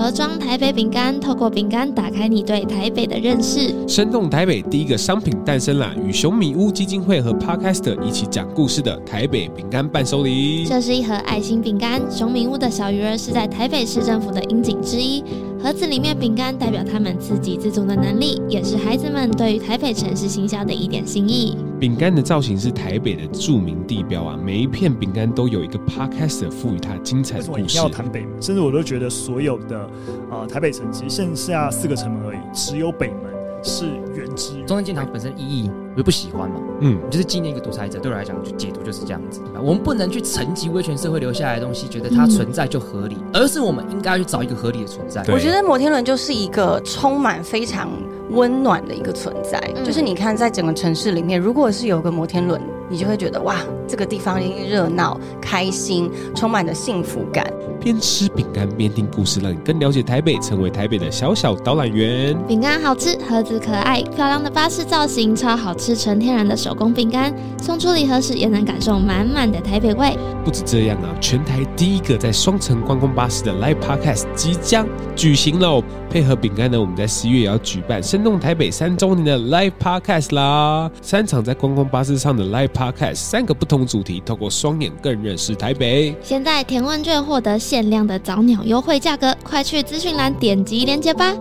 盒装台北饼干，透过饼干打开你对台北的认识。生动台北第一个商品诞生了，与熊米屋基金会和 Podcast 一起讲故事的台北饼干伴手礼。这是一盒爱心饼干，熊米屋的小鱼儿是在台北市政府的樱景之一。盒子里面饼干代表他们自给自足的能力，也是孩子们对于台北城市行销的一点心意。饼干的造型是台北的著名地标啊，每一片饼干都有一个 Podcast 赋予它精彩的故事。为什么要谈北门？甚至我都觉得所有的呃台北城其实剩下四个城门而已，只有北门是原汁。中正纪念堂本身意义我就不喜欢嘛，嗯，就是纪念一个独裁者，对我来讲就解读就是这样子。我们不能去沉寂威权社会留下来的东西，觉得它存在就合理，嗯、而是我们应该去找一个合理的存在。我觉得摩天轮就是一个充满非常温暖的一个存在，嗯、就是你看在整个城市里面，如果是有个摩天轮，你就会觉得哇，这个地方一定热闹、开心，充满了幸福感。边吃饼干边听故事，让你更了解台北，成为台北的小小导览员。饼干好吃，盒子可爱，漂亮的巴士造型，超好吃，纯天然的手工饼干。送出礼盒时也能感受满满的台北味。不止这样啊，全台第一个在双层观光巴士的 Live Podcast 即将举行喽！配合饼干呢，我们在十一月也要举办生动台北三周年的 Live Podcast 啦。三场在观光巴士上的 Live Podcast，三个不同主题，透过双眼更认识台北。现在填问卷获得限量的早鸟优惠价格，快去资讯栏点击链接吧。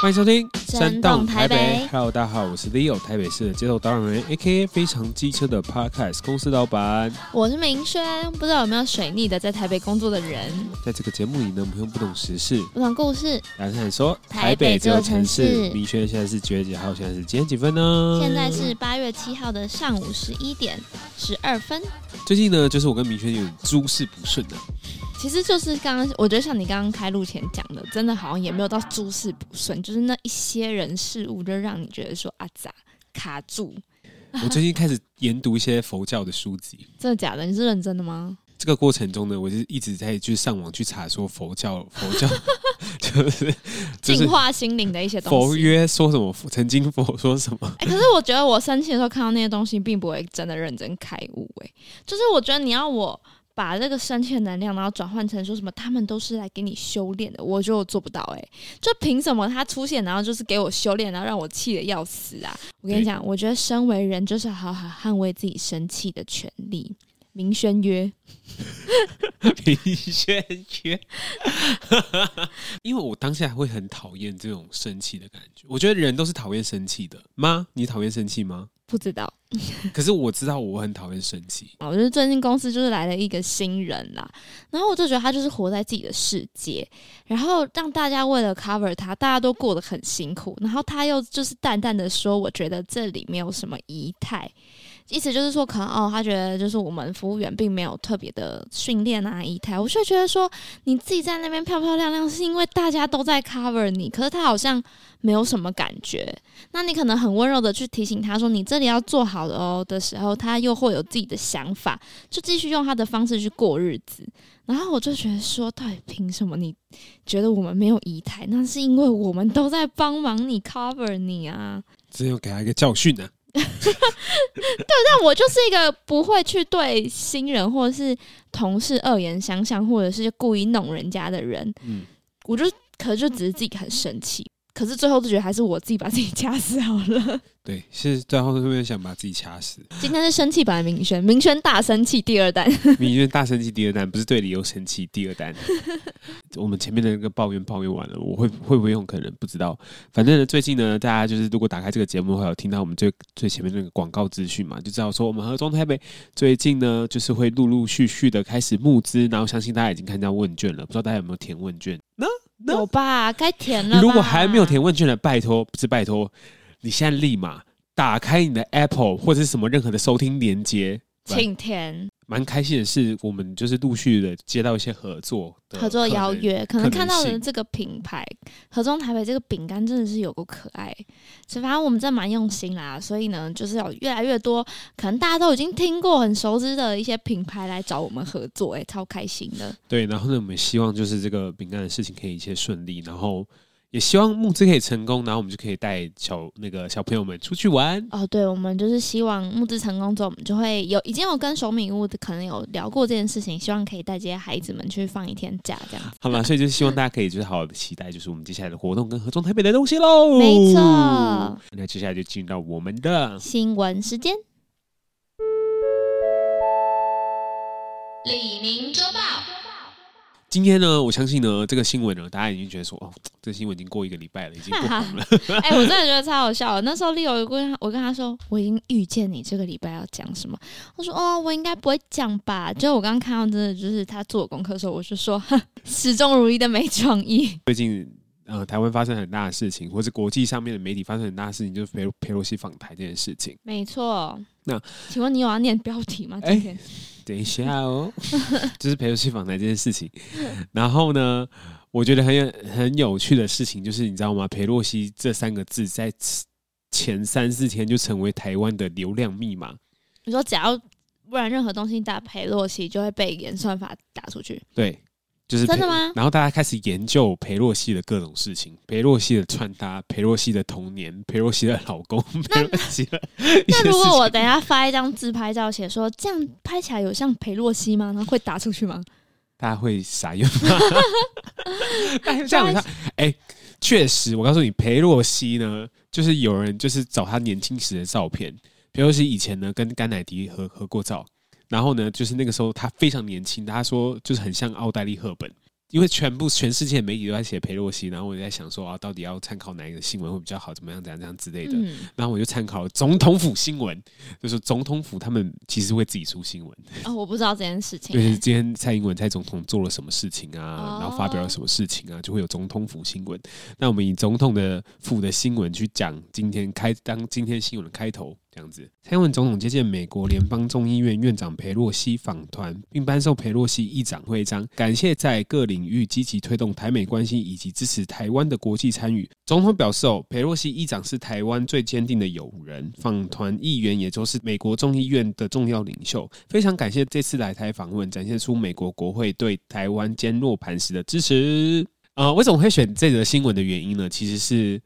欢迎收听《生动台北》。Hello，大家好，我是 Leo，台北市的街头导览员，AKA 非常机车的 Podcast 公司老板。我是明轩，不知道有没有水逆的在台北工作的人。在这个节目里呢，我们用不懂时事、不懂故事，来看说台北这个城市。明轩现在是几月几号？现在是几点几分呢？现在是八月七号的上午十一点十二分。最近呢，就是我跟明轩有点诸事不顺的。其实就是刚刚，我觉得像你刚刚开录前讲的，真的好像也没有到诸事不顺，就是那一些人事物，就让你觉得说啊咋卡住。我最近开始研读一些佛教的书籍，真的假的？你是认真的吗？这个过程中呢，我就一直在去上网去查说佛教，佛教 就是净化心灵的一些东西。佛曰说什么？曾经佛说什么？哎、欸，可是我觉得我生气的时候看到那些东西，并不会真的认真开悟。哎，就是我觉得你要我。把这个生气的能量，然后转换成说什么他们都是来给你修炼的，我就做不到哎、欸，就凭什么他出现，然后就是给我修炼，然后让我气得要死啊！我跟你讲，我觉得身为人就是好好捍卫自己生气的权利。明轩曰，明轩曰，因为我当下会很讨厌这种生气的感觉。我觉得人都是讨厌生气的吗？你讨厌生气吗？不知道，可是我知道我很讨厌生气。我觉得最近公司就是来了一个新人啦，然后我就觉得他就是活在自己的世界，然后让大家为了 cover 他，大家都过得很辛苦，然后他又就是淡淡的说：“我觉得这里没有什么仪态。”意思就是说，可能哦，他觉得就是我们服务员并没有特别的训练啊仪态，我就觉得说你自己在那边漂漂亮亮，是因为大家都在 cover 你，可是他好像没有什么感觉。那你可能很温柔的去提醒他说你这里要做好的哦的时候，他又会有自己的想法，就继续用他的方式去过日子。然后我就觉得说，到底凭什么你觉得我们没有仪态？那是因为我们都在帮忙你 cover 你啊，只有给他一个教训呢、啊。对，但我就是一个不会去对新人或者是同事恶言相向，或者是故意弄人家的人。嗯，我就可能就只是自己很生气。可是最后就觉得还是我自己把自己掐死好了。对，是最后是不会想把自己掐死？今天是生气版的明轩，明轩大生气第二弹，明轩大生气第二弹，不是对理由生气第二弹。我们前面的那个抱怨抱怨完了，我会会不会用？可能不知道。反正呢，最近呢，大家就是如果打开这个节目，会有听到我们最最前面那个广告资讯嘛，就知道说我们和中台北最近呢，就是会陆陆续续的开始募资，然后相信大家已经看到问卷了，不知道大家有没有填问卷呢？有吧，该填了。如果还没有填问卷的，拜托，不是拜托。你现在立马打开你的 Apple 或者是什么任何的收听连接，请填。蛮开心的是，我们就是陆续的接到一些合作合作邀约，可能看到了这个品牌合众台北这个饼干真的是有够可爱。所以反正我们真的蛮用心啦，所以呢，就是有越来越多可能大家都已经听过很熟知的一些品牌来找我们合作，哎，超开心的。对，然后呢，我们希望就是这个饼干的事情可以一切顺利，然后。也希望募资可以成功，然后我们就可以带小那个小朋友们出去玩。哦，对，我们就是希望募资成功之后，我们就会有已经有跟熟米屋可能有聊过这件事情，希望可以带这些孩子们去放一天假，这样子。好了，所以就是希望大家可以就是好好的期待，就是我们接下来的活动跟合众台北的东西喽。没错，那接下来就进入到我们的新闻时间，李宁周报。今天呢，我相信呢，这个新闻呢，大家已经觉得说，哦，这个新闻已经过一个礼拜了，已经过红了。哎、欸，我真的觉得超好笑。那时候 Leo 跟我跟他说，我已经预见你这个礼拜要讲什么。我说，哦，我应该不会讲吧？就我刚刚看到，真的就是他做功课的时候，我就说，始终如一的没创意。最近，呃，台湾发生很大的事情，或是国际上面的媒体发生很大的事情，就是裴裴洛西访台这件事情。没错。那请问你有要念标题吗？今天？欸等一下哦，就是裴洛西访台这件事情。然后呢，我觉得很有很有趣的事情，就是你知道吗？裴洛西这三个字在前三四天就成为台湾的流量密码。你说，只要不然任何东西打裴洛西，就会被演算法打出去。对。就是真的吗？然后大家开始研究裴洛西的各种事情，裴洛西的穿搭，裴洛西的童年，裴洛西的老公，裴洛西的。那如果我等一下发一张自拍照，写说这样拍起来有像裴洛西吗？那会打出去吗？大家会傻眼吗？这样子，哎，确实，我告诉你，裴洛西呢，就是有人就是找他年轻时的照片。裴洛西以前呢，跟甘乃迪合合过照。然后呢，就是那个时候他非常年轻，他说就是很像奥黛丽·赫本，因为全部全世界媒体都在写佩洛西，然后我就在想说啊，到底要参考哪一个新闻会比较好，怎么样，怎样，怎样之类的。嗯、然后我就参考了总统府新闻，就是总统府他们其实会自己出新闻。哦，我不知道这件事情。就是今天蔡英文蔡总统做了什么事情啊，然后发表了什么事情啊，就会有总统府新闻。那我们以总统的府的新闻去讲今天开当今天新闻的开头。这样子，蔡英文总统接见美国联邦众议院院长佩洛西访团，并颁授佩洛西议长徽章，感谢在各领域积极推动台美关系以及支持台湾的国际参与。总统表示，哦，佩洛西议长是台湾最坚定的友人，访团议员也就是美国众议院的重要领袖，非常感谢这次来台访问，展现出美国国会对台湾坚若磐石的支持。呃，为什么会选这则新闻的原因呢？其实是。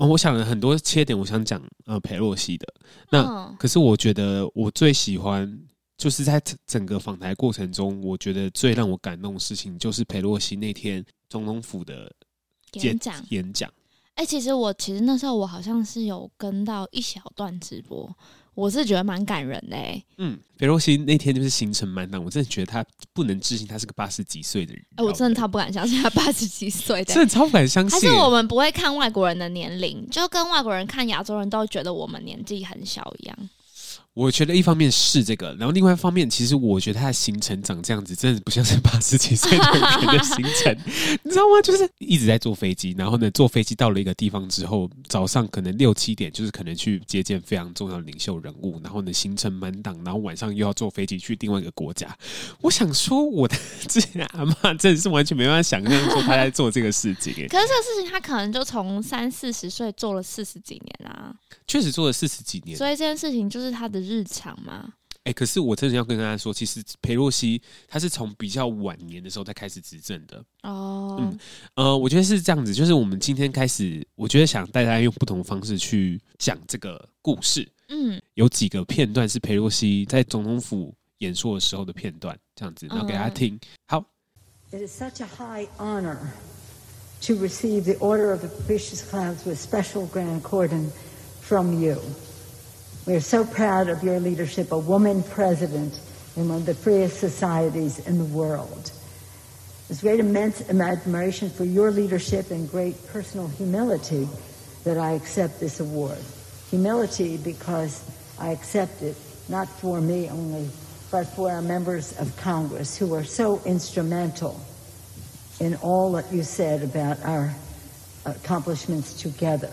哦，我想了很多切点，我想讲呃裴洛西的。那可是我觉得我最喜欢就是在整个访谈过程中，我觉得最让我感动的事情就是裴洛西那天总统府的演讲演讲。哎、欸，其实我其实那时候我好像是有跟到一小段直播。我是觉得蛮感人的、欸，嗯，裴若曦那天就是行程满档，我真的觉得他不能置信，他是个八十几岁的人。哎、欸，我真的超不敢相信他八十几岁，真的超不敢相信。还是我们不会看外国人的年龄，就跟外国人看亚洲人都觉得我们年纪很小一样。我觉得一方面是这个，然后另外一方面，其实我觉得他的行程长这样子，真的不像是八十几岁的人的行程，你知道吗？就是一直在坐飞机，然后呢，坐飞机到了一个地方之后，早上可能六七点，就是可能去接见非常重要的领袖人物，然后呢，行程满档，然后晚上又要坐飞机去另外一个国家。我想说，我的之前阿妈真的是完全没办法想象说他在做这个事情。可是这个事情，他可能就从三四十岁做了四十几年啊，确实做了四十几年，所以这件事情就是他的。日常吗？哎、欸，可是我真的要跟大家说，其实裴洛西他是从比较晚年的时候才开始执政的哦。嗯，呃，我觉得是这样子，就是我们今天开始，我觉得想带大家用不同的方式去讲这个故事。嗯，有几个片段是裴洛西在总统府演说的时候的片段，这样子，然后给大家听。好。It is such a high honor to receive the Order of the Propitious Clouds with special grand cordon from you. We are so proud of your leadership, a woman president in one of the freest societies in the world. It's great immense admiration for your leadership and great personal humility that I accept this award. Humility because I accept it not for me only, but for our members of Congress who are so instrumental in all that you said about our accomplishments together.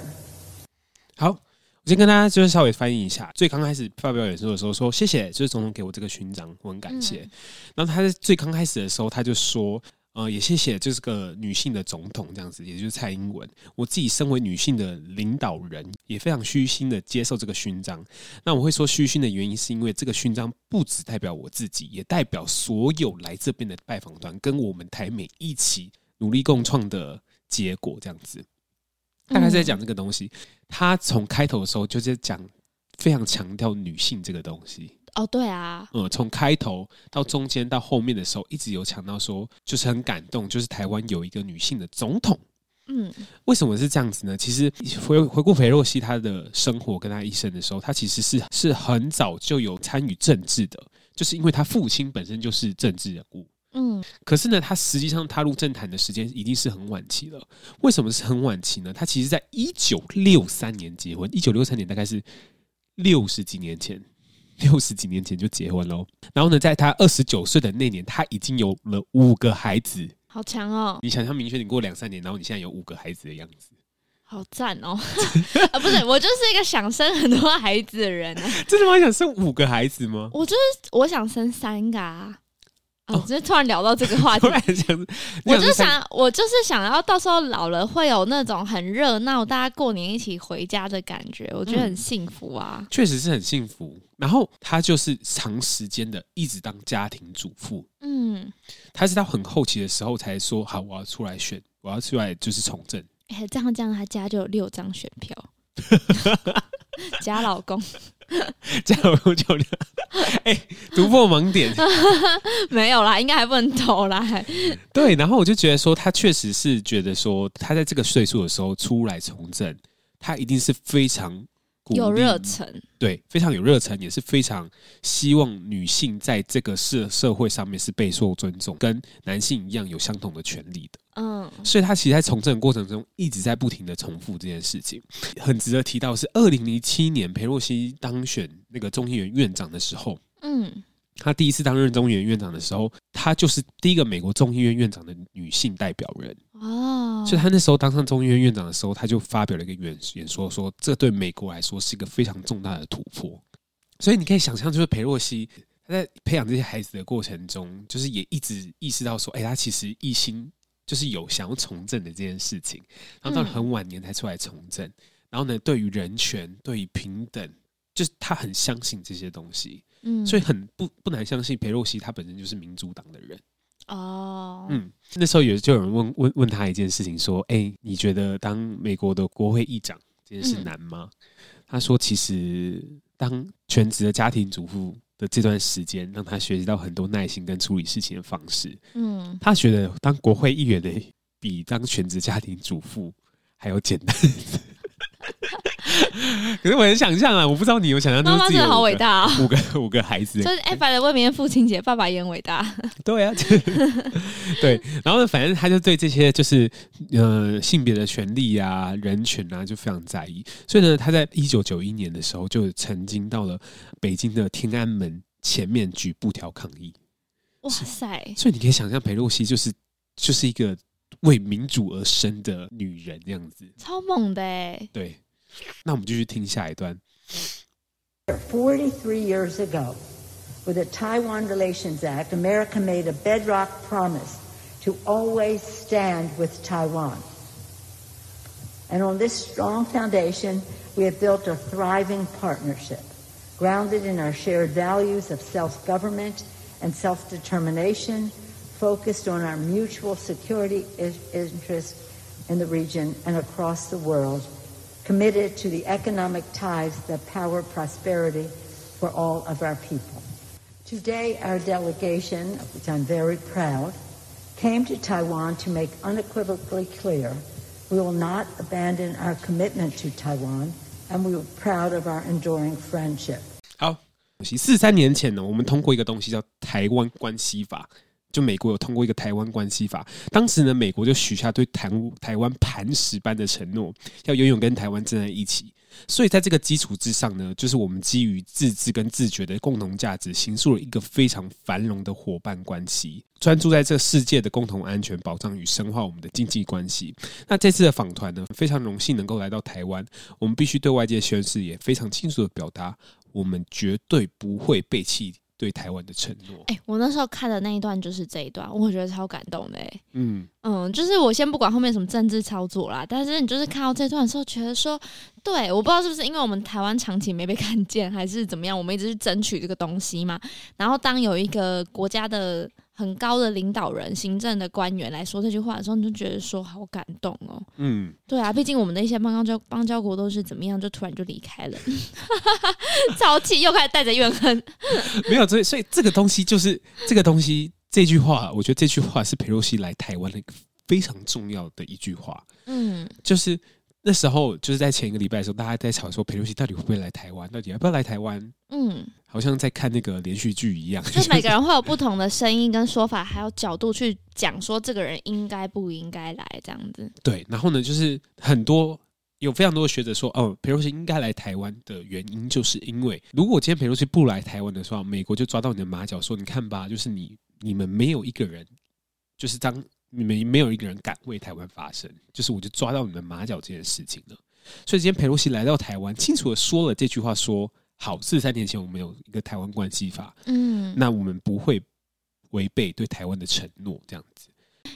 先跟大家就是稍微翻译一下。最刚开始发表演说的时候说谢谢，就是总统给我这个勋章，我很感谢。嗯、然后他在最刚开始的时候他就说。呃，也谢谢，就是个女性的总统这样子，也就是蔡英文。我自己身为女性的领导人，也非常虚心的接受这个勋章。那我会说虚心的原因，是因为这个勋章不只代表我自己，也代表所有来这边的拜访团，跟我们台美一起努力共创的结果。这样子，大概是在讲这个东西。他从开头的时候就在讲，非常强调女性这个东西。哦，对啊，嗯，从开头到中间到后面的时候，一直有强调说，就是很感动，就是台湾有一个女性的总统。嗯，为什么是这样子呢？其实回回顾裴洛西她的生活跟她一生的时候，她其实是是很早就有参与政治的，就是因为她父亲本身就是政治人物。嗯，可是呢，他实际上踏入政坛的时间已经是很晚期了。为什么是很晚期呢？他其实在一九六三年结婚，一九六三年大概是六十几年前。六十几年前就结婚喽，然后呢，在他二十九岁的那年，他已经有了五个孩子，好强哦！你想象明确，你过两三年，然后你现在有五个孩子的样子，好赞哦！啊，不是，我就是一个想生很多孩子的人啊。真的吗？想生五个孩子吗？我就是我想生三个啊。哦，就突然聊到这个话题，我就想，我就是想要到时候老了会有那种很热闹，大家过年一起回家的感觉，我觉得很幸福啊。确实是很幸福。然后他就是长时间的一直当家庭主妇，嗯，他是到很后期的时候才说好，我要出来选，我要出来就是从政。哎，这样这样，他家就有六张选票。假老公，假老公就两，哎、欸，突破盲点，没有啦，应该还不能投啦。对，然后我就觉得说，他确实是觉得说，他在这个岁数的时候出来从政，他一定是非常。有热忱，对，非常有热忱，也是非常希望女性在这个社社会上面是备受尊重，跟男性一样有相同的权利的。嗯，所以他其实，在从政过程中一直在不停的重复这件事情。很值得提到的是，二零零七年裴洛西当选那个众议院院长的时候，嗯。她第一次担任众议院院长的时候，她就是第一个美国众议院院长的女性代表人哦。所以她那时候当上众议院院长的时候，他就发表了一个演演说，说这对美国来说是一个非常重大的突破。所以你可以想象，就是裴洛西他在培养这些孩子的过程中，就是也一直意识到说，哎，他其实一心就是有想要从政的这件事情，然后到了很晚年才出来从政。然后呢，对于人权，对于平等，就是他很相信这些东西。嗯，所以很不不难相信裴洛西他本身就是民主党的人哦。嗯，那时候有就有人问问问他一件事情，说：“哎、欸，你觉得当美国的国会议长这件事难吗？”嗯、他说：“其实当全职的家庭主妇的这段时间，让他学习到很多耐心跟处理事情的方式。嗯，他觉得当国会议员的比当全职家庭主妇还要简单。” 可是我很想象啊，我不知道你有想象。妈妈真的好伟大啊，五个 五个孩子，就是哎，反正为明天父亲节，爸爸也很伟大。对啊，对。然后呢，反正他就对这些就是呃性别的权利啊、人权啊，就非常在意。所以呢，他在一九九一年的时候，就曾经到了北京的天安门前面举布条抗议。哇塞！所以你可以想象，裴洛西就是就是一个为民主而生的女人，这样子，超猛的哎。对。那我们继续听下一段。Forty-three years ago, with the Taiwan Relations Act, America made a bedrock promise to always stand with Taiwan. And on this strong foundation, we have built a thriving partnership grounded in our shared values of self-government and self-determination, focused on our mutual security interests in the region and across the world committed to the economic ties that power prosperity for all of our people. Today, our delegation, of which I'm very proud, came to Taiwan to make unequivocally clear we will not abandon our commitment to Taiwan, and we are proud of our enduring friendship. 好，四三年前呢，我们通过一个东西叫《台湾关系法》， 就美国有通过一个《台湾关系法》，当时呢，美国就许下对台台湾磐石般的承诺，要永远跟台湾站在一起。所以在这个基础之上呢，就是我们基于自治跟自觉的共同价值，形塑了一个非常繁荣的伙伴关系，专注在这世界的共同安全保障与深化我们的经济关系。那这次的访团呢，非常荣幸能够来到台湾，我们必须对外界宣誓，也非常清楚的表达，我们绝对不会背弃。对台湾的承诺，哎、欸，我那时候看的那一段就是这一段，我觉得超感动的、欸。嗯嗯，就是我先不管后面什么政治操作啦，但是你就是看到这段的时候，觉得说，对，我不知道是不是因为我们台湾长期没被看见，还是怎么样，我们一直去争取这个东西嘛。然后当有一个国家的。很高的领导人、行政的官员来说这句话的时候，你就觉得说好感动哦。嗯，对啊，毕竟我们的一些邦交邦交国都是怎么样，就突然就离开了，超气又开始带着怨恨。没有，所以所以这个东西就是这个东西，这句话，我觉得这句话是裴洛西来台湾的一个非常重要的一句话。嗯，就是。那时候就是在前一个礼拜的时候，大家在吵说裴洛西到底会不会来台湾，到底要不要来台湾？嗯，好像在看那个连续剧一样，就每个人 会有不同的声音跟说法，还有角度去讲说这个人应该不应该来这样子。对，然后呢，就是很多有非常多的学者说，哦，裴洛西应该来台湾的原因，就是因为如果今天裴洛西不来台湾的时候，美国就抓到你的马脚，说你看吧，就是你你们没有一个人，就是当。你们没有一个人敢为台湾发声，就是我就抓到你们马脚这件事情了。所以今天裴洛西来到台湾，清楚的说了这句话说：说好，四十三年前我们有一个台湾关系法，嗯，那我们不会违背对台湾的承诺，这样子。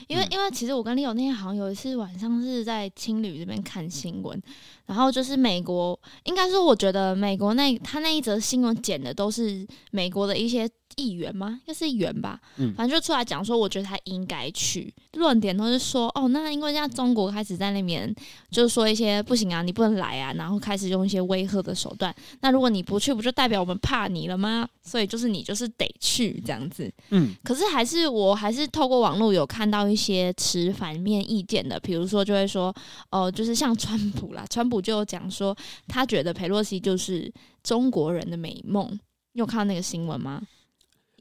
因为，因为其实我跟 Leo 那天好像有一次晚上是在青旅这边看新闻，然后就是美国，应该说我觉得美国那他那一则新闻剪的都是美国的一些。议员吗？应该是议员吧。嗯，反正就出来讲说，我觉得他应该去。论点都是说，哦，那因为现在中国开始在那边，就是说一些不行啊，你不能来啊，然后开始用一些威吓的手段。那如果你不去，不就代表我们怕你了吗？所以就是你就是得去这样子。嗯，可是还是我还是透过网络有看到一些持反面意见的，比如说就会说，哦，就是像川普啦，川普就讲说，他觉得佩洛西就是中国人的美梦。你有看到那个新闻吗？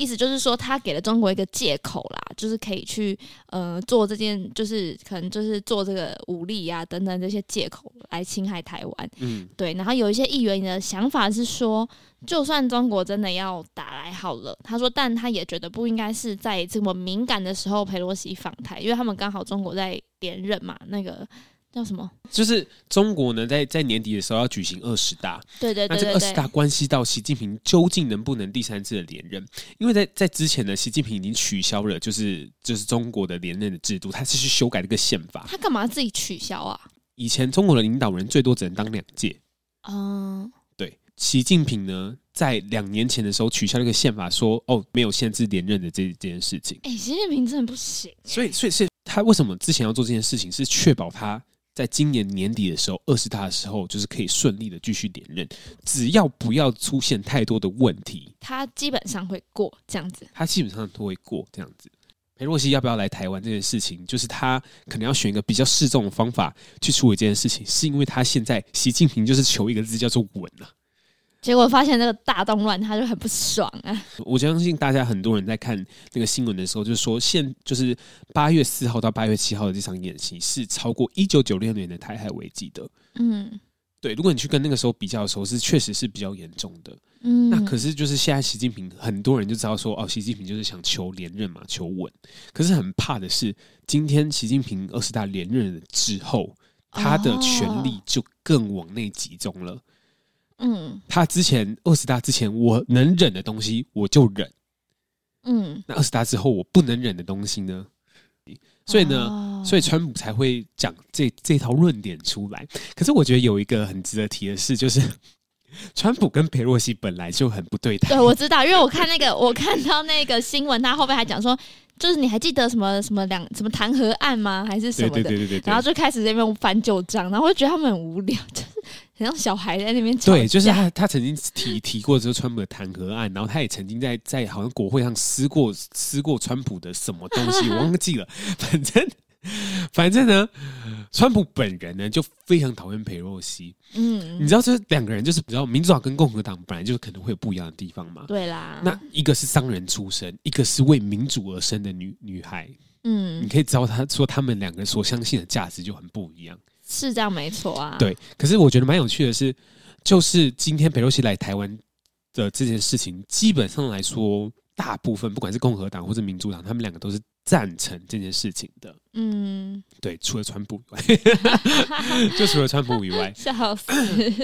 意思就是说，他给了中国一个借口啦，就是可以去呃做这件，就是可能就是做这个武力呀、啊、等等这些借口来侵害台湾。嗯，对。然后有一些议员的想法是说，就算中国真的要打来好了，他说，但他也觉得不应该是在这么敏感的时候佩洛西访台，因为他们刚好中国在连任嘛，那个。叫什么？就是中国呢，在在年底的时候要举行二十大。对对对，对，那这个二十大关系到习近平究竟能不能第三次的连任？因为在在之前呢，习近平已经取消了，就是就是中国的连任的制度，他是去修改这个宪法。他干嘛自己取消啊？以前中国的领导人最多只能当两届。嗯，对。习近平呢，在两年前的时候取消了一个宪法说，说哦，没有限制连任的这这件事情。哎、欸，习近平真的不行。所以，所以是他为什么之前要做这件事情，是确保他。在今年年底的时候，二十大的时候，就是可以顺利的继续连任，只要不要出现太多的问题，他基本上会过这样子。他基本上都会过这样子。裴洛西要不要来台湾这件事情，就是他可能要选一个比较适中的方法去处理这件事情，是因为他现在习近平就是求一个字叫做稳了。结果发现那个大动乱，他就很不爽啊！我相信大家很多人在看那个新闻的时候，就是说现就是八月四号到八月七号的这场演习是超过一九九六年的台海危机的。嗯，对，如果你去跟那个时候比较的时候，是确实是比较严重的。嗯，那可是就是现在习近平很多人就知道说，哦，习近平就是想求连任嘛，求稳。可是很怕的是，今天习近平二十大连任了之后，他的权力就更往内集中了。嗯，他之前二十大之前，我能忍的东西我就忍。嗯，那二十大之后，我不能忍的东西呢？所以呢，哦、所以川普才会讲这这套论点出来。可是我觉得有一个很值得提的事，就是 川普跟裴洛西本来就很不对台。对，我知道，因为我看那个，我看到那个新闻，他后面还讲说，就是你还记得什么什么两什么弹劾案吗？还是什么的？对对对对对，对。然后就开始在那边翻旧账，然后就觉得他们很无聊，就是。很像小孩在那边。对，就是他，他曾经提提过这个川普的弹劾案，然后他也曾经在在好像国会上撕过撕过川普的什么东西，我忘记了。反正反正呢，川普本人呢就非常讨厌裴洛西。嗯，你知道这两个人就是比较民主党跟共和党本来就是可能会有不一样的地方嘛。对啦，那一个是商人出身，一个是为民主而生的女女孩。嗯，你可以知道他说他们两个所相信的价值就很不一样，是这样没错啊。对，可是我觉得蛮有趣的是，就是今天裴洛西来台湾的这件事情，基本上来说，大部分不管是共和党或者民主党，他们两个都是。赞成这件事情的，嗯，对，除了川普以外，就除了川普以外，笑死。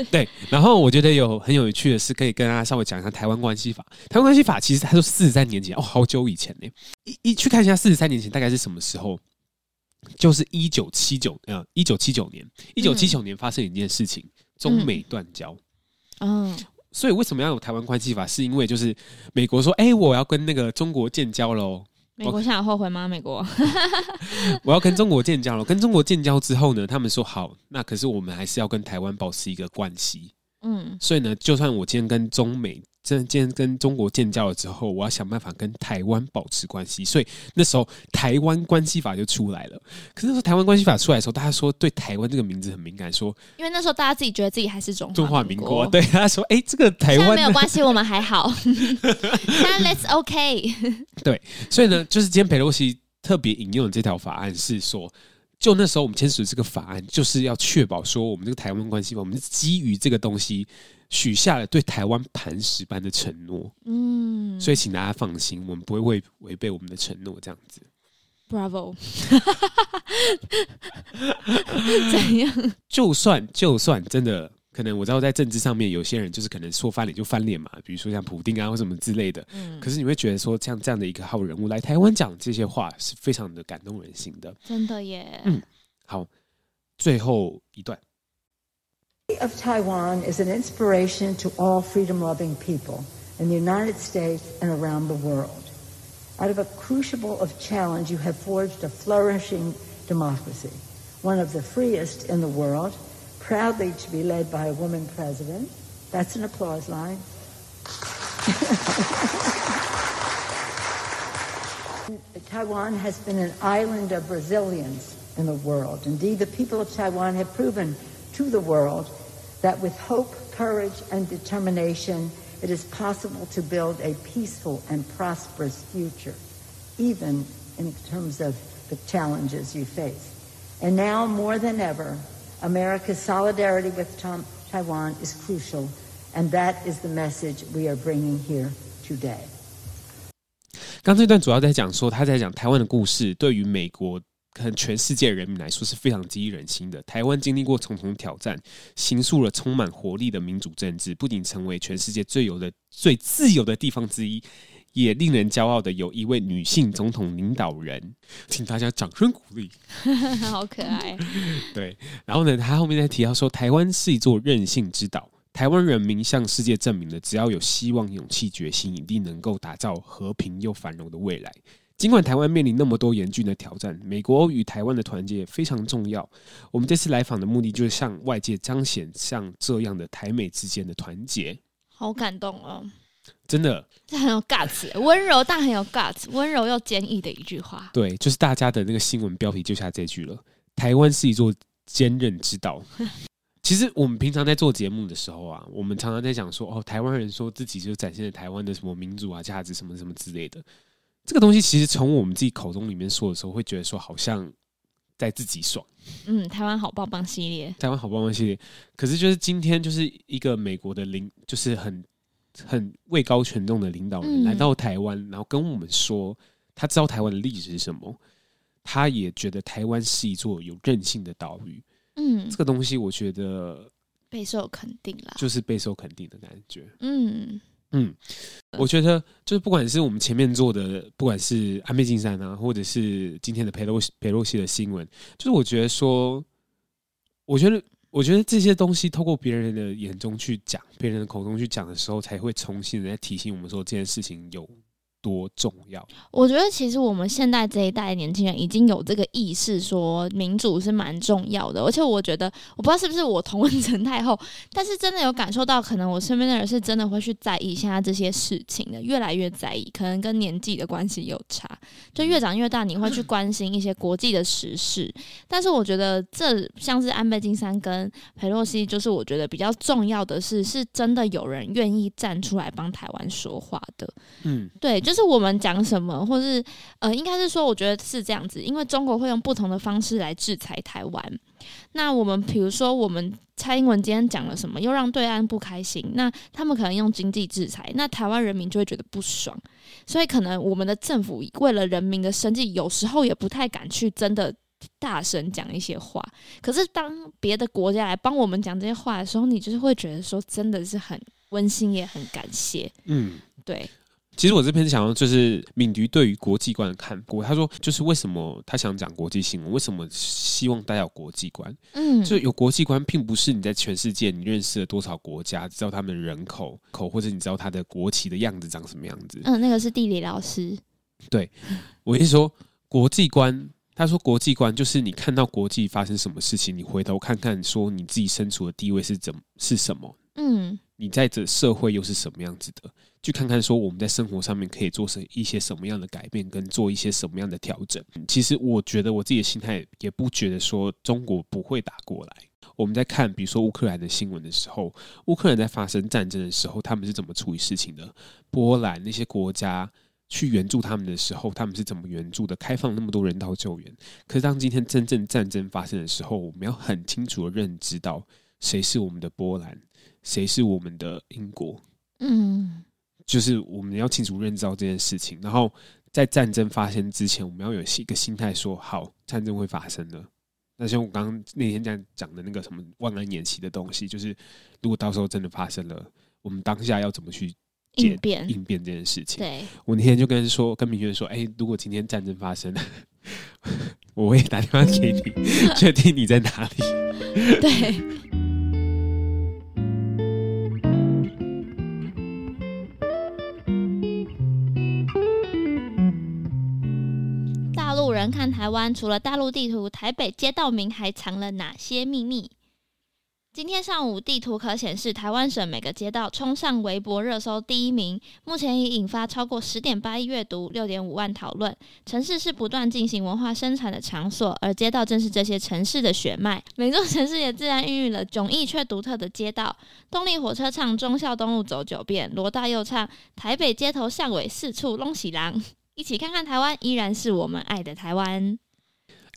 对，然后我觉得有很有趣的是，可以跟大家稍微讲一下台湾关系法。台湾关系法其实他说四十三年前，哦，好久以前呢。一一去看一下四十三年前大概是什么时候？就是一九七九，呃，一九七九年，一九七九年发生一件事情，嗯、中美断交。嗯，所以为什么要有台湾关系法？是因为就是美国说，哎、欸，我要跟那个中国建交喽。美国现在有后悔吗？美国，我要跟中国建交了。跟中国建交之后呢，他们说好，那可是我们还是要跟台湾保持一个关系。嗯，所以呢，就算我今天跟中美。今天跟中国建交了之后，我要想办法跟台湾保持关系，所以那时候台湾关系法就出来了。可是那时候台湾关系法出来的时候，大家说对台湾这个名字很敏感，说因为那时候大家自己觉得自己还是中中华民国，对他说：“哎、欸，这个台湾没有关系，我们还好。”那 Let's OK。对，所以呢，就是今天裴洛西特别引用的这条法案是说，就那时候我们签署这个法案，就是要确保说我们这个台湾关系法，我们是基于这个东西。许下了对台湾磐石般的承诺，嗯，所以请大家放心，我们不会为违背我们的承诺这样子。Bravo，怎样？就算就算真的可能，我知道在政治上面有些人就是可能说翻脸就翻脸嘛，比如说像普丁啊或什么之类的，嗯，可是你会觉得说像这样的一个好人物来台湾讲这些话是非常的感动人心的，真的耶。嗯，好，最后一段。Of Taiwan is an inspiration to all freedom-loving people in the United States and around the world. Out of a crucible of challenge, you have forged a flourishing democracy, one of the freest in the world, proudly to be led by a woman president. That's an applause line. Taiwan has been an island of resilience in the world. Indeed, the people of Taiwan have proven to the world that with hope, courage, and determination, it is possible to build a peaceful and prosperous future, even in terms of the challenges you face. And now, more than ever, America's solidarity with Taiwan is crucial, and that is the message we are bringing here today. 刚这段主要在讲说，他在讲台湾的故事，对于美国。 全世界人民来说是非常激励人心的。台湾经历过重重挑战，形塑了充满活力的民主政治，不仅成为全世界最有的、最自由的地方之一，也令人骄傲的有一位女性总统领导人，请大家掌声鼓励。好可爱。对，然后呢，他后面再提到说，台湾是一座任性之岛，台湾人民向世界证明了，只要有希望、勇气、决心，一定能够打造和平又繁荣的未来。尽管台湾面临那么多严峻的挑战，美国与台湾的团结非常重要。我们这次来访的目的，就是向外界彰显像这样的台美之间的团结。好感动哦！真的，这很有 guts，温柔但很有 guts，温柔又坚毅的一句话。对，就是大家的那个新闻标题就下这句了：台湾是一座坚韧之岛。其实我们平常在做节目的时候啊，我们常常在讲说，哦，台湾人说自己就展现了台湾的什么民主啊、价值什么什么之类的。这个东西其实从我们自己口中里面说的时候，会觉得说好像在自己爽。嗯，台湾好棒棒系列，台湾好棒棒系列。可是就是今天就是一个美国的领，就是很很位高权重的领导人来到台湾，然后跟我们说他知道台湾的历史是什么，他也觉得台湾是一座有韧性的岛屿。嗯，这个东西我觉得备受肯定啦，就是备受肯定的感觉。嗯。嗯，我觉得就是不管是我们前面做的，不管是安倍晋三啊，或者是今天的佩洛西裴洛西的新闻，就是我觉得说，我觉得我觉得这些东西透过别人的眼中去讲，别人的口中去讲的时候，才会重新的在提醒我们说这件事情有多重要？我觉得其实我们现在这一代年轻人已经有这个意识，说民主是蛮重要的。而且我觉得，我不知道是不是我同温层太后，但是真的有感受到，可能我身边的人是真的会去在意现在这些事情的，越来越在意。可能跟年纪的关系有差，就越长越大，你会去关心一些国际的时事。但是我觉得，这像是安倍晋三跟裴洛西，就是我觉得比较重要的是，是真的有人愿意站出来帮台湾说话的。嗯，对，就是我们讲什么，或是呃，应该是说，我觉得是这样子，因为中国会用不同的方式来制裁台湾。那我们比如说，我们蔡英文今天讲了什么，又让对岸不开心，那他们可能用经济制裁，那台湾人民就会觉得不爽，所以可能我们的政府为了人民的生计，有时候也不太敢去真的大声讲一些话。可是当别的国家来帮我们讲这些话的时候，你就是会觉得说，真的是很温馨，也很感谢。嗯，对。其实我这边想要就是敏迪对于国际观的看法，他说就是为什么他想讲国际新闻，为什么希望大家有国际观？嗯，就有国际观，并不是你在全世界你认识了多少国家，知道他们的人口口，或者你知道他的国旗的样子长什么样子。嗯，那个是地理老师。对，我跟你说国际观，他说国际观就是你看到国际发生什么事情，你回头看看说你自己身处的地位是怎是什么？嗯。你在这社会又是什么样子的？去看看说我们在生活上面可以做成一些什么样的改变，跟做一些什么样的调整。其实我觉得我自己的心态也不觉得说中国不会打过来。我们在看比如说乌克兰的新闻的时候，乌克兰在发生战争的时候，他们是怎么处理事情的？波兰那些国家去援助他们的时候，他们是怎么援助的？开放那么多人道救援。可是当今天真正战争发生的时候，我们要很清楚的认知到谁是我们的波兰。谁是我们的英国？嗯，就是我们要清楚认知到这件事情，然后在战争发生之前，我们要有一个心态，说好战争会发生的。那像我刚刚那天这样讲的那个什么万安演习的东西，就是如果到时候真的发生了，我们当下要怎么去应变应变这件事情？对，我那天就跟说，跟明轩说，哎、欸，如果今天战争发生了，我会打电话给你，确定你在哪里？对。看台湾，除了大陆地图，台北街道名还藏了哪些秘密？今天上午，地图可显示台湾省每个街道冲上微博热搜第一名，目前已引发超过十点八亿阅读，六点五万讨论。城市是不断进行文化生产的场所，而街道正是这些城市的血脉。每座城市也自然孕育了迥异却独特的街道。动力火车唱忠孝东路走九遍，罗大佑唱台北街头巷尾四处拢喜郎。一起看看台湾，依然是我们爱的台湾。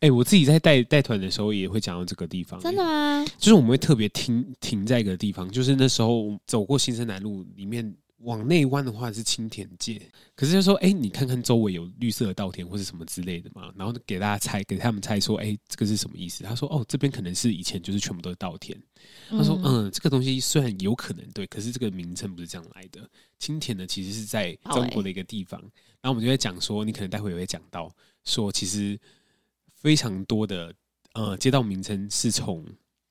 哎、欸，我自己在带带团的时候也会讲到这个地方。真的吗？就是我们会特别停停在一个地方，就是那时候走过新生南路里面往内弯的话是青田界，可是就说，哎、欸，你看看周围有绿色的稻田或是什么之类的嘛，然后给大家猜，给他们猜说，哎、欸，这个是什么意思？他说，哦，这边可能是以前就是全部都是稻田。他说，嗯，这个东西虽然有可能对，可是这个名称不是这样来的。青田呢，其实是在中国的一个地方。然后我们就在讲说，你可能待会也会讲到，说其实非常多的呃街道名称是从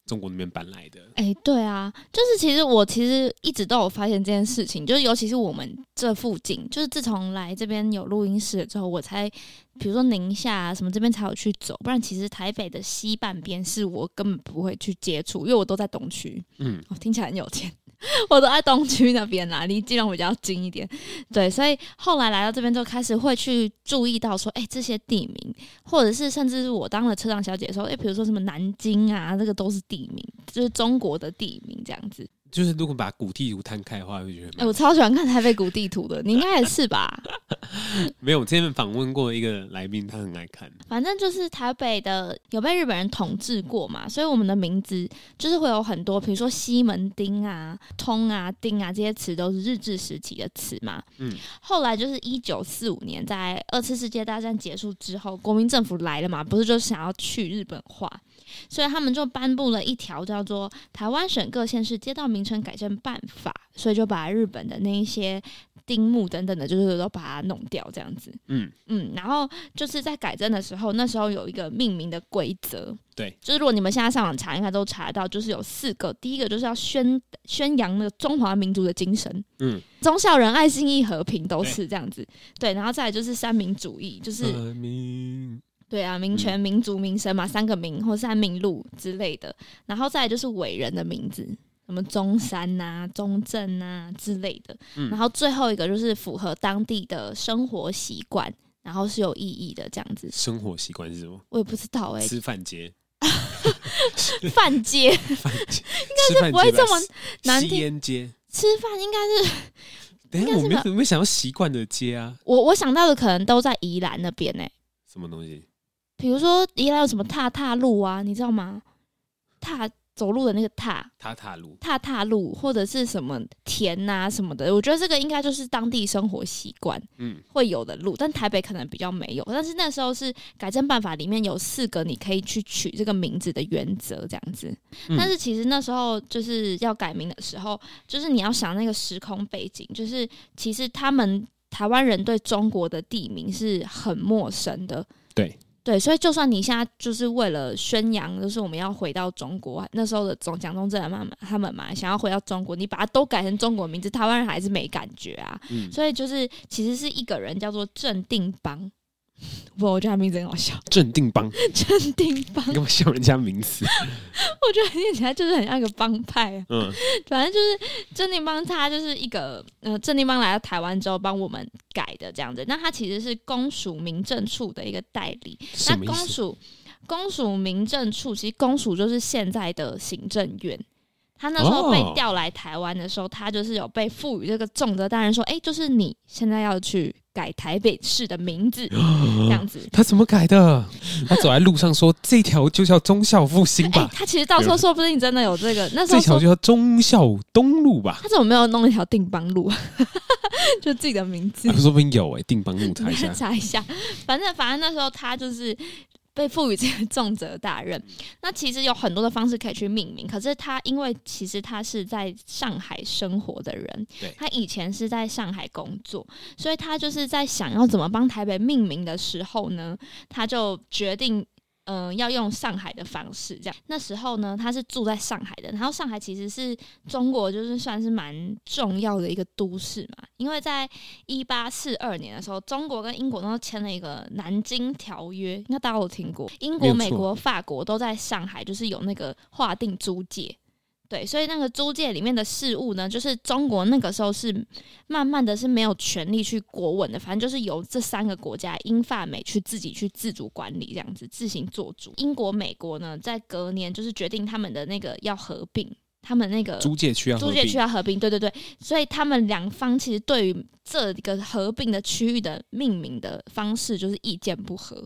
中国那边搬来的。哎，对啊，就是其实我其实一直都有发现这件事情，就是尤其是我们这附近，就是自从来这边有录音室了之后，我才比如说宁夏啊什么这边才有去走，不然其实台北的西半边是我根本不会去接触，因为我都在东区。嗯，哦，听起来很有钱。我都在东区那边啦，离基隆比较近一点。对，所以后来来到这边就开始会去注意到说，哎、这些地名，或者是甚至是我当了车长小姐的时候，哎、比如说什么南京啊，这个都是地名，就是中国的地名这样子。就是如果把古地图摊开的话，会觉得哎、欸，我超喜欢看台北古地图的，你应该也是吧？没有，我之前访问过一个来宾，他很爱看。反正就是台北的有被日本人统治过嘛，所以我们的名字就是会有很多，比如说西门町啊、通啊、町啊这些词都是日治时期的词嘛。嗯。后来就是一九四五年，在二次世界大战结束之后，国民政府来了嘛，不是就想要去日本化。所以他们就颁布了一条叫做《台湾省各县市街道名称改正办法》，所以就把日本的那一些丁木等等的，就是都把它它弄掉这样子。嗯。嗯，然后就是在改正的时候，那时候有一个命名的规则，对，就是如果你们现在上网查，应该都查到，就是有四个，第一个就是要宣宣扬那个中华民族的精神，嗯，忠孝仁爱信义和平都是这样子，对，然后再来就是三民主义，就是。对啊，民权、民族、民生嘛，三个民或三民路之类的，然后再来就是伟人的名字，什么中山呐、啊、中正啊之类的，嗯、然后最后一个就是符合当地的生活习惯，然后是有意义的这样子。生活习惯是什么？我也不知道哎、欸。吃饭街，饭街，应该是不会这么难听。吸烟街，吃饭应该是。等下，我没有没有想到习惯的街啊。我我想到的可能都在宜兰那边呢、欸。什么东西？比如说，宜兰有什么踏踏路啊？你知道吗？踏走路的那个踏踏踏路，踏踏路，或者是什么田啊什么的。我觉得这个应该就是当地生活习惯，嗯，会有的路。但台北可能比较没有。但是那时候是改正办法里面有四个你可以去取这个名字的原则，这样子。嗯、但是其实那时候就是要改名的时候，就是你要想那个时空背景，就是其实他们台湾人对中国的地名是很陌生的，对。对，所以就算你现在就是为了宣扬，就是我们要回到中国，那时候的蒋中正他们他们嘛，想要回到中国，你把它都改成中国名字，台湾人还是没感觉啊。嗯、所以就是其实是一个人叫做郑定邦。不，我觉得他名字很好笑。镇定帮。镇定帮，你干嘛笑人家名字？我觉得念起来就是很像一个帮派啊。嗯，反正就是镇定帮，他就是一个呃，镇定帮来到台湾之后帮我们改的这样子。那他其实是公署民政处的一个代理。那公署，公署民政处，其实公署就是现在的行政院。他那时候被调来台湾的时候，他就是有被赋予这个重责大任，说：“哎、欸，就是你现在要去。”改台北市的名字，这样子。他怎么改的？他走在路上说：“这条就叫忠孝复兴吧。欸”他其实到时候说不定真的有这个。那时候这条就叫忠孝东路吧。他怎么没有弄一条定邦路？就自己的名字。啊、说不定有哎、欸，定邦路查一下，查一下。反正反正那时候他就是。被赋予这个重责大任，那其实有很多的方式可以去命名。可是他因为其实他是在上海生活的人，对他以前是在上海工作，所以他就是在想要怎么帮台北命名的时候呢，他就决定。嗯、呃，要用上海的方式，这样。那时候呢，他是住在上海的。然后上海其实是中国就是算是蛮重要的一个都市嘛，因为在一八四二年的时候，中国跟英国都签了一个南京条约，应该大家都有听过。英国、美国、法国都在上海，就是有那个划定租界。对，所以那个租界里面的事务呢，就是中国那个时候是慢慢的是没有权利去国问的，反正就是由这三个国家英法美去自己去自主管理这样子，自行做主。英国、美国呢，在隔年就是决定他们的那个要合并，他们那个租界区要租界区要合并，对对对，所以他们两方其实对于这个合并的区域的命名的方式就是意见不合。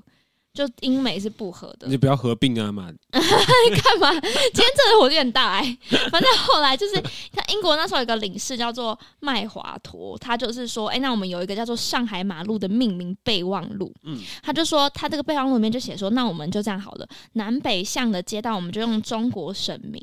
就英美是不合的，你不要合并啊嘛！干嘛？今天这个火有点大哎、欸。反正后来就是，像英国那时候有一个领事叫做麦华陀，他就是说，哎、欸，那我们有一个叫做上海马路的命名备忘录。嗯，他就说，他这个备忘录里面就写说，那我们就这样好了，南北向的街道我们就用中国省名，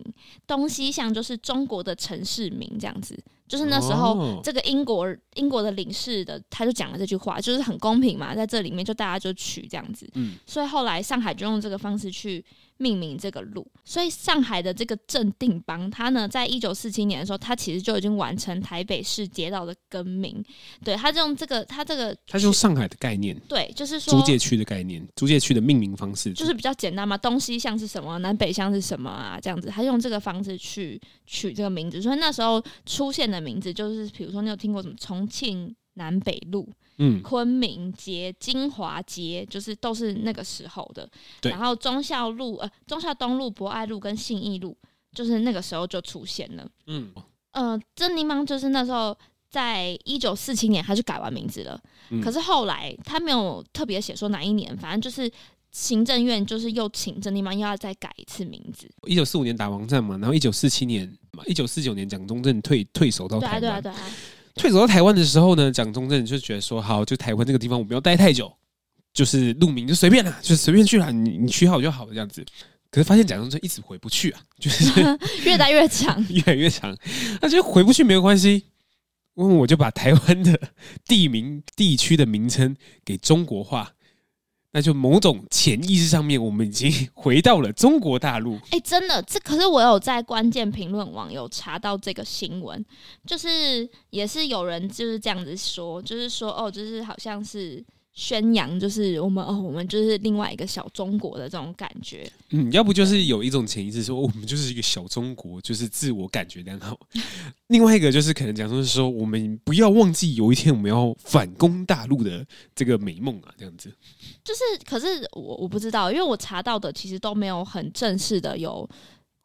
东西向就是中国的城市名，这样子。就是那时候，这个英国英国的领事的他就讲了这句话，就是很公平嘛，在这里面就大家就取这样子，嗯，所以后来上海就用这个方式去。命名这个路，所以上海的这个镇定邦，它呢，在一九四七年的时候，它其实就已经完成台北市街道的更名。对，它就用这个，它这个，它是用上海的概念，对，就是说租界区的概念，租界区的命名方式，就是比较简单嘛，东西向是什么，南北向是什么啊，这样子，它用这个方式去取这个名字。所以那时候出现的名字，就是比如说，你有听过什么重庆南北路？嗯，昆明街、金华街，就是都是那个时候的。对。然后忠孝路、呃，忠孝东路、博爱路跟信义路，就是那个时候就出现了。嗯。呃，郑定邦就是那时候在一九四七年，他就改完名字了。嗯。可是后来他没有特别写说哪一年，反正就是行政院就是又请郑定邦又要再改一次名字。一九四五年打王战嘛，然后一九四七年嘛，一九四九年蒋中正退退守到台湾。对啊，对啊，对啊。退走到台湾的时候呢，蒋中正就觉得说，好，就台湾这个地方我不要待太久，就是路名就随便啦，就随便去啦，你你取好就好了这样子。可是发现蒋中正一直回不去啊，就是越待越长，越来越长，那就回不去没有关系，因为我就把台湾的地名、地区的名称给中国化。那就某种潜意识上面，我们已经 回到了中国大陆。哎、真的，这可是我有在关键评论网有查到这个新闻，就是也是有人就是这样子说，就是说哦，就是好像是。宣扬就是我们哦，我们就是另外一个小中国的这种感觉。嗯，要不就是有一种潜意识说，我们就是一个小中国，就是自我感觉良好。另外一个就是可能讲说是说，我们不要忘记有一天我们要反攻大陆的这个美梦啊，这样子。就是，可是我我不知道，因为我查到的其实都没有很正式的有。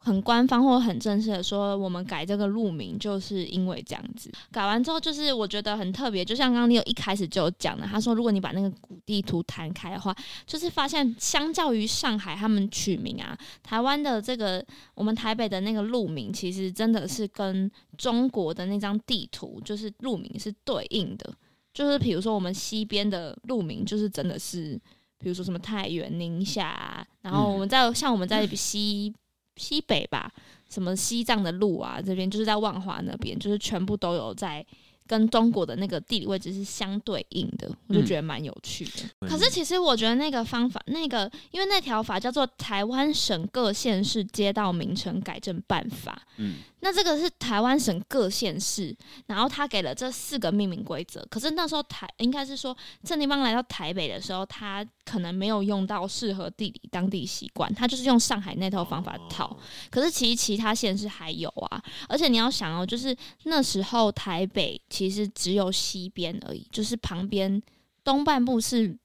很官方或很正式的说，我们改这个路名就是因为这样子。改完之后，就是我觉得很特别，就像刚刚你有一开始就讲的，他说如果你把那个古地图弹开的话，就是发现相较于上海他们取名啊，台湾的这个我们台北的那个路名，其实真的是跟中国的那张地图就是路名是对应的。就是比如说我们西边的路名，就是真的是，比如说什么太原、宁夏啊，然后我们在、嗯、像我们在西。西北吧，什么西藏的路啊，这边就是在万华那边，就是全部都有在跟中国的那个地理位置是相对应的，我就觉得蛮有趣的。嗯、可是其实我觉得那个方法，那个因为那条法叫做《台湾省各县市街道名称改正办法》，嗯。那这个是台湾省各县市，然后他给了这四个命名规则。可是那时候台应该是说郑定邦来到台北的时候，他可能没有用到适合地理当地习惯，他就是用上海那套方法套。可是其实其他县市还有啊，而且你要想哦，就是那时候台北其实只有西边而已，就是旁边东半部是。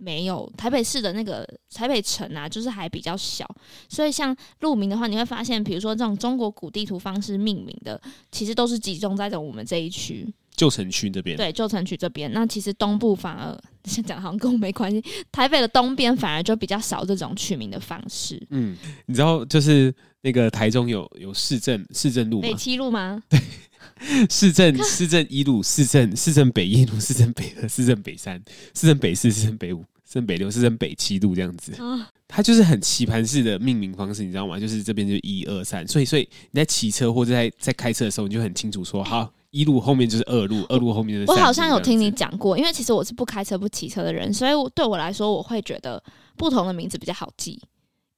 没有台北市的那个台北城啊，就是还比较小，所以像路名的话，你会发现，比如说这种中国古地图方式命名的，其实都是集中在这我们这一区旧城区这边。对，旧城区这边，那其实东部反而 先讲好像跟我没关系，台北的东边反而就比较少这种取名的方式。嗯，你知道就是那个台中有有市政市政路吗？北七路吗？对。市政市政一路、市政市政北一路、市政北二、市政北三、市政北四、市政北五、市政北六、市政北七路这样子，它就是很棋盘式的命名方式，你知道吗？就是这边就一二三，所以所以你在骑车或者在在开车的时候，你就很清楚说，好，一路后面就是二路，二路后面就是。我好像有听你讲过，因为其实我是不开车不骑车的人，所以对我来说，我会觉得不同的名字比较好记。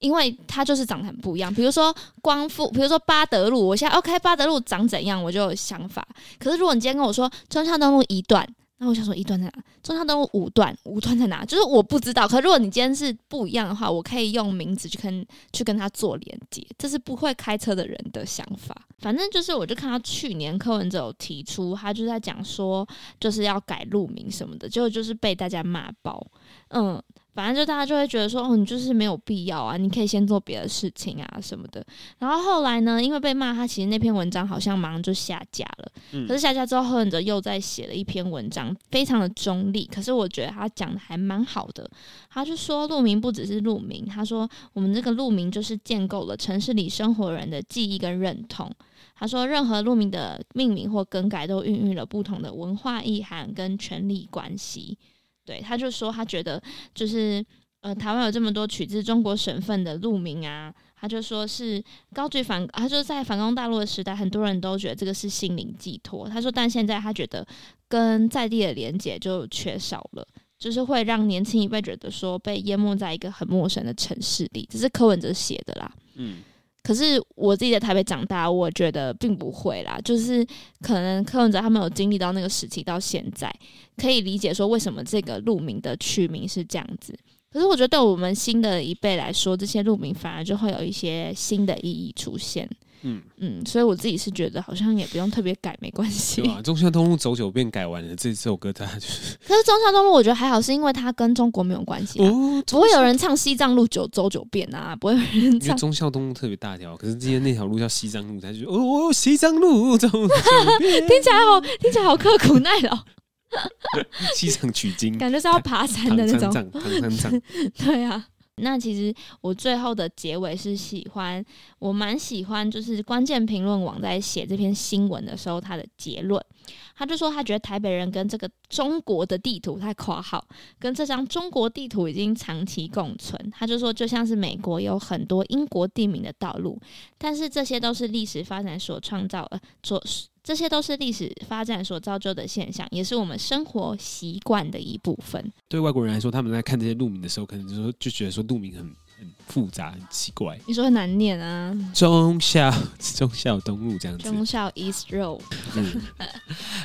因为它就是长得很不一样，比如说光复，比如说巴德路，我现在 OK，巴德路长怎样，我就有想法。可是如果你今天跟我说中山东路一段，那我想说一段在哪？中山东路五段，五段在哪？就是我不知道。可是如果你今天是不一样的话，我可以用名字去跟去跟他做连接，这是不会开车的人的想法。反正就是，我就看到去年柯文哲有提出，他就在讲说，就是要改路名什么的，结果就是被大家骂爆，嗯。反正就大家就会觉得说，哦，你就是没有必要啊，你可以先做别的事情啊什么的。然后后来呢，因为被骂，他其实那篇文章好像马上就下架了。嗯。可是下架之后，柯文哲又再写了一篇文章，非常的中立。可是我觉得他讲的还蛮好的。他就说，路名不只是路名，他说我们这个路名就是建构了城市里生活人的记忆跟认同。他说，任何路名的命名或更改都孕育了不同的文化意涵跟权力关系。对，他就说他觉得就是呃，台湾有这么多取自中国省份的路名啊，他就说是高举反，他就在反攻大陆的时代，很多人都觉得这个是心灵寄托。他说，但现在他觉得跟在地的连接就缺少了，就是会让年轻一辈觉得说被淹没在一个很陌生的城市里。这是柯文哲写的啦，嗯。可是我自己在台北长大，我觉得并不会啦。就是可能柯文哲他们有经历到那个时期，到现在可以理解说为什么这个路名的取名是这样子。可是我觉得对我们新的一辈来说，这些路名反而就会有一些新的意义出现。嗯嗯，所以我自己是觉得好像也不用特别改，没关系。对啊，忠孝东路走九遍改完了，这这首歌大家 就是。可是中孝东路我觉得还好，是因为它跟中国没有关系，啊哦，不会有人唱西藏路九走九遍啊，不会有人唱。因为忠孝东路特别大条，可是今天那条路叫西藏路，他就哦西藏路走九遍，听起来好听起来好刻苦耐劳。西藏取经，感觉是要爬山的那种。唐三藏，对啊。那其实我最后的结尾是喜欢，我蛮喜欢，就是关键评论网在写这篇新闻的时候，他的结论，他就说他觉得台北人跟这个中国的地图，太括号，跟这张中国地图已经长期共存。他就说，就像是美国有很多英国地名的道路，但是这些都是历史发展所创造的，所这些都是历史发展所造就的现象，也是我们生活习惯的一部分。对外国人来说，他们在看这些路名的时候，可能就说就觉得说路名很很复杂、很奇怪。你说很难念啊？忠孝 忠孝东路这样子。忠孝 East Road。嗯，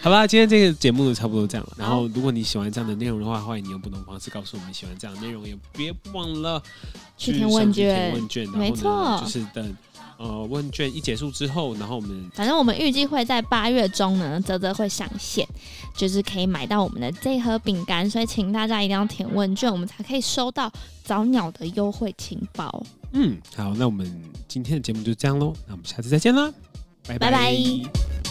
好吧，今天这个节目差不多这样了。然后，如果你喜欢这样的内容的话，欢迎你用不同方式告诉我们喜欢这样的内容，也别忘了去填问卷。问卷，没错，就是等。呃，问卷一结束之后，然后我们反正我们预计会在八月中呢，泽泽会上线，就是可以买到我们的这盒饼干，所以请大家一定要填问卷，我们才可以收到早鸟的优惠情报。嗯，好，那我们今天的节目就这样喽，那我们下次再见啦，拜拜。拜拜。